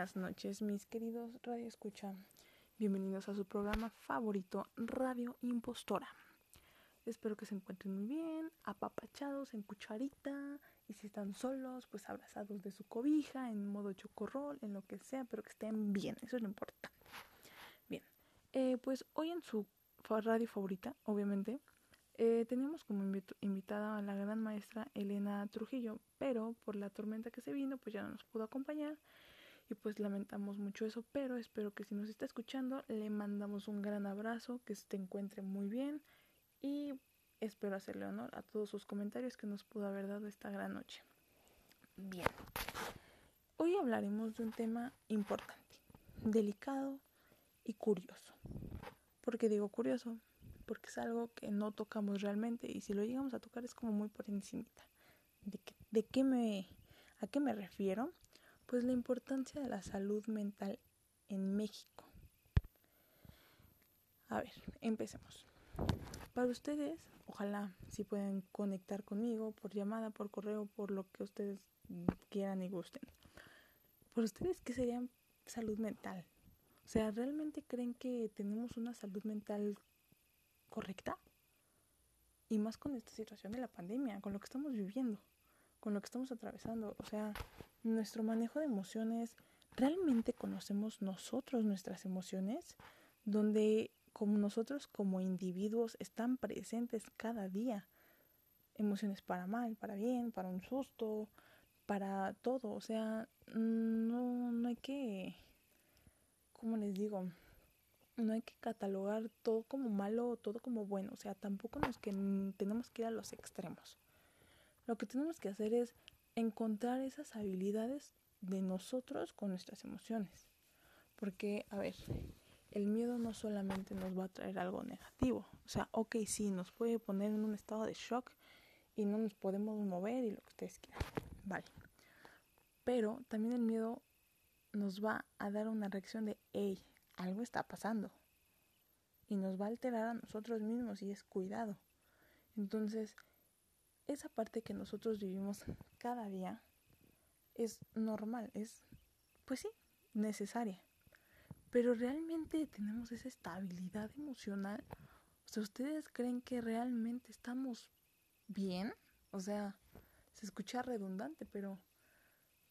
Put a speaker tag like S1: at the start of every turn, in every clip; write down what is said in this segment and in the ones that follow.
S1: buenas noches, mis queridos Radio Escucha. Bienvenidos a su programa favorito, Radio Impostora. Espero que se encuentren muy bien, apapachados en cucharita y si están solos, pues abrazados de su cobija, en modo chocorrol, en lo que sea, pero que estén bien, eso es lo importante. Bien, eh, pues hoy en su radio favorita, obviamente, eh, teníamos como invitada a la gran maestra Elena Trujillo, pero por la tormenta que se vino, pues ya no nos pudo acompañar y pues lamentamos mucho eso, pero espero que si nos está escuchando le mandamos un gran abrazo, que se encuentre muy bien y espero hacerle honor a todos sus comentarios que nos pudo haber dado esta gran noche. Bien, hoy hablaremos de un tema importante, delicado y curioso. ¿Por qué digo curioso? porque es algo que no tocamos realmente y si lo llegamos a tocar es como muy por encimita. ¿De, qué, de qué me, a qué me refiero? Pues la importancia de la salud mental en México. A ver, empecemos. Para ustedes, ojalá si pueden conectar conmigo por llamada, por correo, por lo que ustedes quieran y gusten. Por ustedes, ¿qué sería salud mental? O sea, ¿realmente creen que tenemos una salud mental correcta. Y más con esta situación de la pandemia, con lo que estamos viviendo, con lo que estamos atravesando. O sea, nuestro manejo de emociones, ¿realmente conocemos nosotros nuestras emociones? Donde como nosotros como individuos están presentes cada día. Emociones para mal, para bien, para un susto, para todo. O sea, no, no hay que, ¿cómo les digo? no hay que catalogar todo como malo o todo como bueno, o sea, tampoco nos que tenemos que ir a los extremos. Lo que tenemos que hacer es encontrar esas habilidades de nosotros con nuestras emociones. Porque, a ver, el miedo no solamente nos va a traer algo negativo. O sea, ok, sí, nos puede poner en un estado de shock y no nos podemos mover y lo que ustedes quieran. Vale. Pero también el miedo nos va a dar una reacción de, hey, algo está pasando y nos va a alterar a nosotros mismos y es cuidado. Entonces, esa parte que nosotros vivimos cada día es normal, es, pues sí, necesaria. Pero realmente tenemos esa estabilidad emocional. O sea, ¿ustedes creen que realmente estamos bien? O sea, se escucha redundante, pero,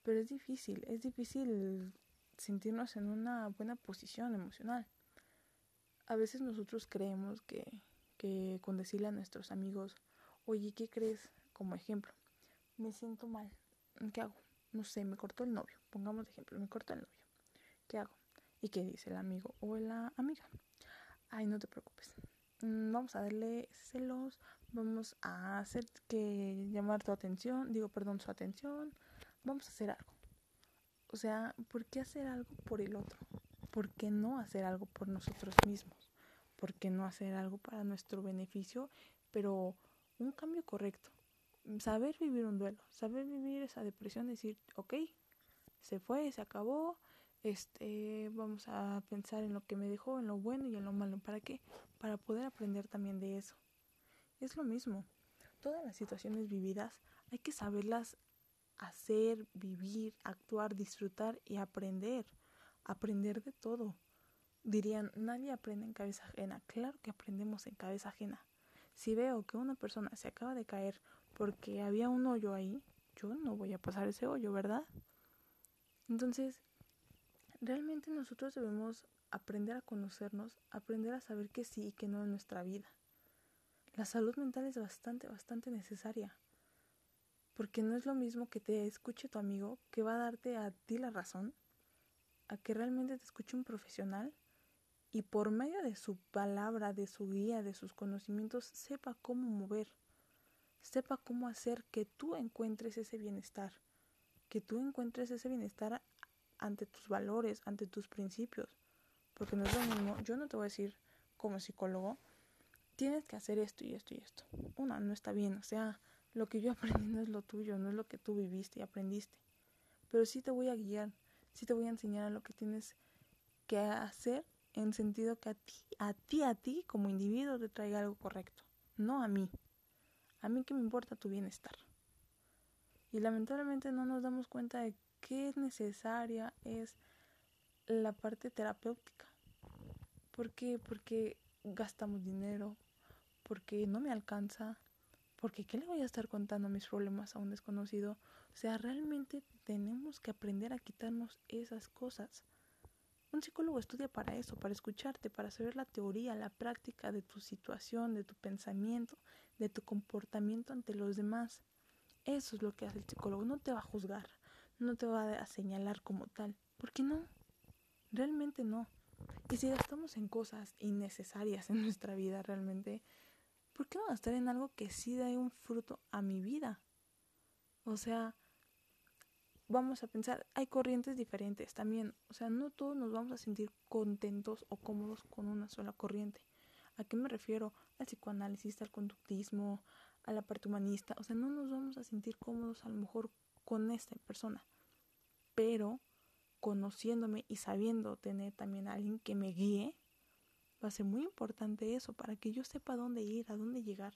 S1: pero es difícil, es difícil sentirnos en una buena posición emocional. A veces nosotros creemos que, que con decirle a nuestros amigos, oye, ¿qué crees? Como ejemplo, me siento mal, ¿qué hago? No sé, me cortó el novio, pongamos de ejemplo, me cortó el novio, ¿qué hago? ¿Y qué dice el amigo o la amiga? Ay, no te preocupes, mm, vamos a darle celos, vamos a hacer que llamar tu atención, digo, perdón, su atención, vamos a hacer algo. O sea, ¿por qué hacer algo por el otro? ¿Por qué no hacer algo por nosotros mismos? ¿Por qué no hacer algo para nuestro beneficio? Pero un cambio correcto. Saber vivir un duelo, saber vivir esa depresión, decir, ok, se fue, se acabó, este, vamos a pensar en lo que me dejó, en lo bueno y en lo malo. ¿Para qué? Para poder aprender también de eso. Es lo mismo. Todas las situaciones vividas hay que saberlas hacer, vivir, actuar, disfrutar y aprender. Aprender de todo. Dirían, nadie aprende en cabeza ajena. Claro que aprendemos en cabeza ajena. Si veo que una persona se acaba de caer porque había un hoyo ahí, yo no voy a pasar ese hoyo, ¿verdad? Entonces, realmente nosotros debemos aprender a conocernos, aprender a saber que sí y que no en nuestra vida. La salud mental es bastante, bastante necesaria. Porque no es lo mismo que te escuche tu amigo, que va a darte a ti la razón, a que realmente te escuche un profesional y por medio de su palabra, de su guía, de sus conocimientos, sepa cómo mover, sepa cómo hacer que tú encuentres ese bienestar, que tú encuentres ese bienestar ante tus valores, ante tus principios. Porque no es lo mismo, yo no te voy a decir como psicólogo, tienes que hacer esto y esto y esto. Una, no está bien, o sea, lo que yo aprendí no es lo tuyo, no es lo que tú viviste y aprendiste. Pero sí te voy a guiar, sí te voy a enseñar a lo que tienes que hacer en sentido que a ti, a ti, a ti como individuo te traiga algo correcto, no a mí. A mí que me importa tu bienestar. Y lamentablemente no nos damos cuenta de qué necesaria es la parte terapéutica. ¿Por qué? Porque gastamos dinero, porque no me alcanza, porque ¿qué le voy a estar contando mis problemas a un desconocido? O sea, realmente tenemos que aprender a quitarnos esas cosas. Un psicólogo estudia para eso, para escucharte, para saber la teoría, la práctica de tu situación, de tu pensamiento, de tu comportamiento ante los demás. Eso es lo que hace el psicólogo. No te va a juzgar, no te va a señalar como tal. ¿Por qué no? Realmente no. Y si gastamos en cosas innecesarias en nuestra vida realmente, ¿por qué no gastar en algo que sí dé un fruto a mi vida? O sea, vamos a pensar, hay corrientes diferentes también. O sea, no todos nos vamos a sentir contentos o cómodos con una sola corriente. ¿A qué me refiero? Al psicoanálisis, al conductismo, a la parte humanista. O sea, no nos vamos a sentir cómodos a lo mejor con esta persona. Pero conociéndome y sabiendo tener también a alguien que me guíe, va a ser muy importante eso para que yo sepa dónde ir, a dónde llegar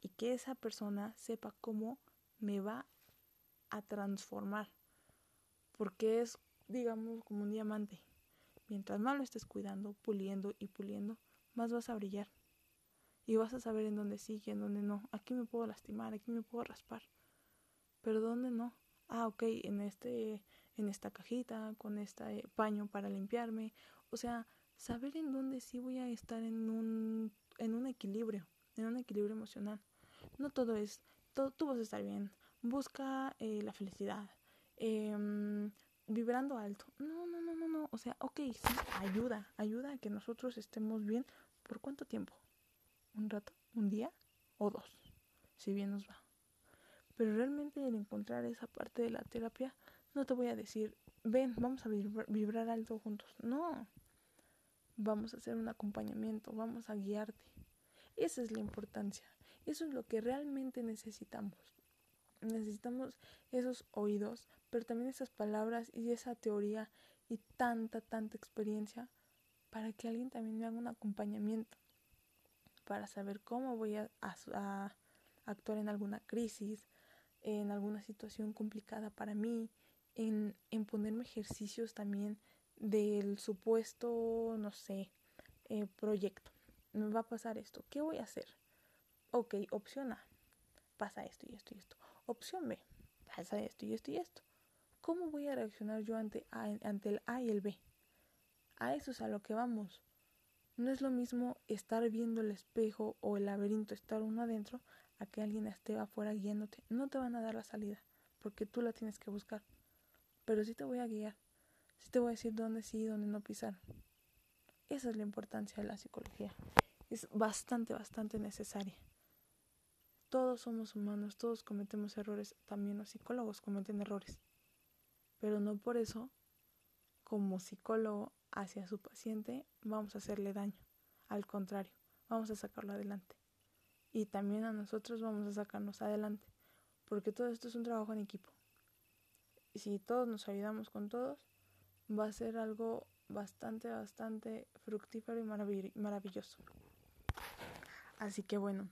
S1: y que esa persona sepa cómo me va a transformar. Porque es, digamos, como un diamante. Mientras más lo estés cuidando, puliendo y puliendo, más vas a brillar. Y vas a saber en dónde sí y en dónde no. Aquí me puedo lastimar, aquí me puedo raspar. Pero dónde no. Ah, ok, en este en esta cajita, con este paño para limpiarme. O sea, saber en dónde sí voy a estar en un, en un equilibrio, en un equilibrio emocional. No todo es, todo, tú vas a estar bien, busca eh, la felicidad, eh, vibrando alto. No, no, no, no, no. O sea, ok, sí, ayuda, ayuda a que nosotros estemos bien. ¿Por cuánto tiempo? ¿Un rato? ¿Un día? ¿O dos? Si bien nos va. Pero realmente el encontrar esa parte de la terapia, no te voy a decir, ven, vamos a vibrar alto juntos. No. Vamos a hacer un acompañamiento, vamos a guiarte. Esa es la importancia. Eso es lo que realmente necesitamos necesitamos esos oídos, pero también esas palabras y esa teoría y tanta, tanta experiencia para que alguien también me haga un acompañamiento, para saber cómo voy a, actuar en alguna crisis, en alguna situación complicada para mí, en, ponerme ejercicios también del supuesto, no sé, eh, proyecto. Me va a pasar esto. ¿Qué voy a hacer? Ok, opción A. Pasa esto y esto y esto. Opción B, pasa esto y esto y esto. ¿Cómo voy a reaccionar yo ante, ante el A y el B? A eso es a lo que vamos. No es lo mismo estar viendo el espejo o el laberinto, estar uno adentro, a que alguien esté afuera guiándote. No te van a dar la salida, porque tú la tienes que buscar. Pero sí te voy a guiar. Sí te voy a decir dónde sí y dónde no pisar. Esa es la importancia de la psicología. Es bastante, bastante necesaria. Todos somos humanos, todos cometemos errores, también los psicólogos cometen errores. Pero no por eso, como psicólogo hacia su paciente, vamos a hacerle daño. Al contrario, vamos a sacarlo adelante. Y también a nosotros vamos a sacarnos adelante. Porque todo esto es un trabajo en equipo. Y si todos nos ayudamos con todos, va a ser algo bastante, bastante fructífero y maravilloso. Así que bueno,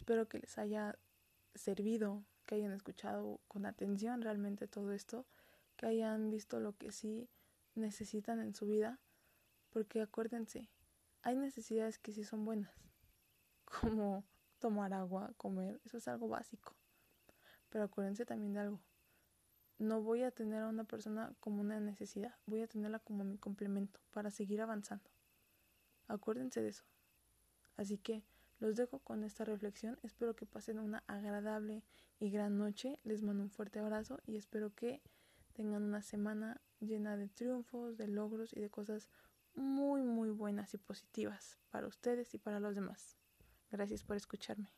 S1: Espero que les haya servido, que hayan escuchado con atención realmente todo esto, que hayan visto lo que sí necesitan en su vida, porque acuérdense, hay necesidades que sí son buenas, como tomar agua, comer, eso es algo básico. Pero acuérdense también de algo, no voy a tener a una persona como una necesidad, voy a tenerla como mi complemento para seguir avanzando. Acuérdense de eso. Así que los dejo con esta reflexión. Espero que pasen una agradable y gran noche. Les mando un fuerte abrazo y espero que tengan una semana llena de triunfos, de logros y de cosas muy, muy buenas y positivas para ustedes y para los demás. Gracias por escucharme.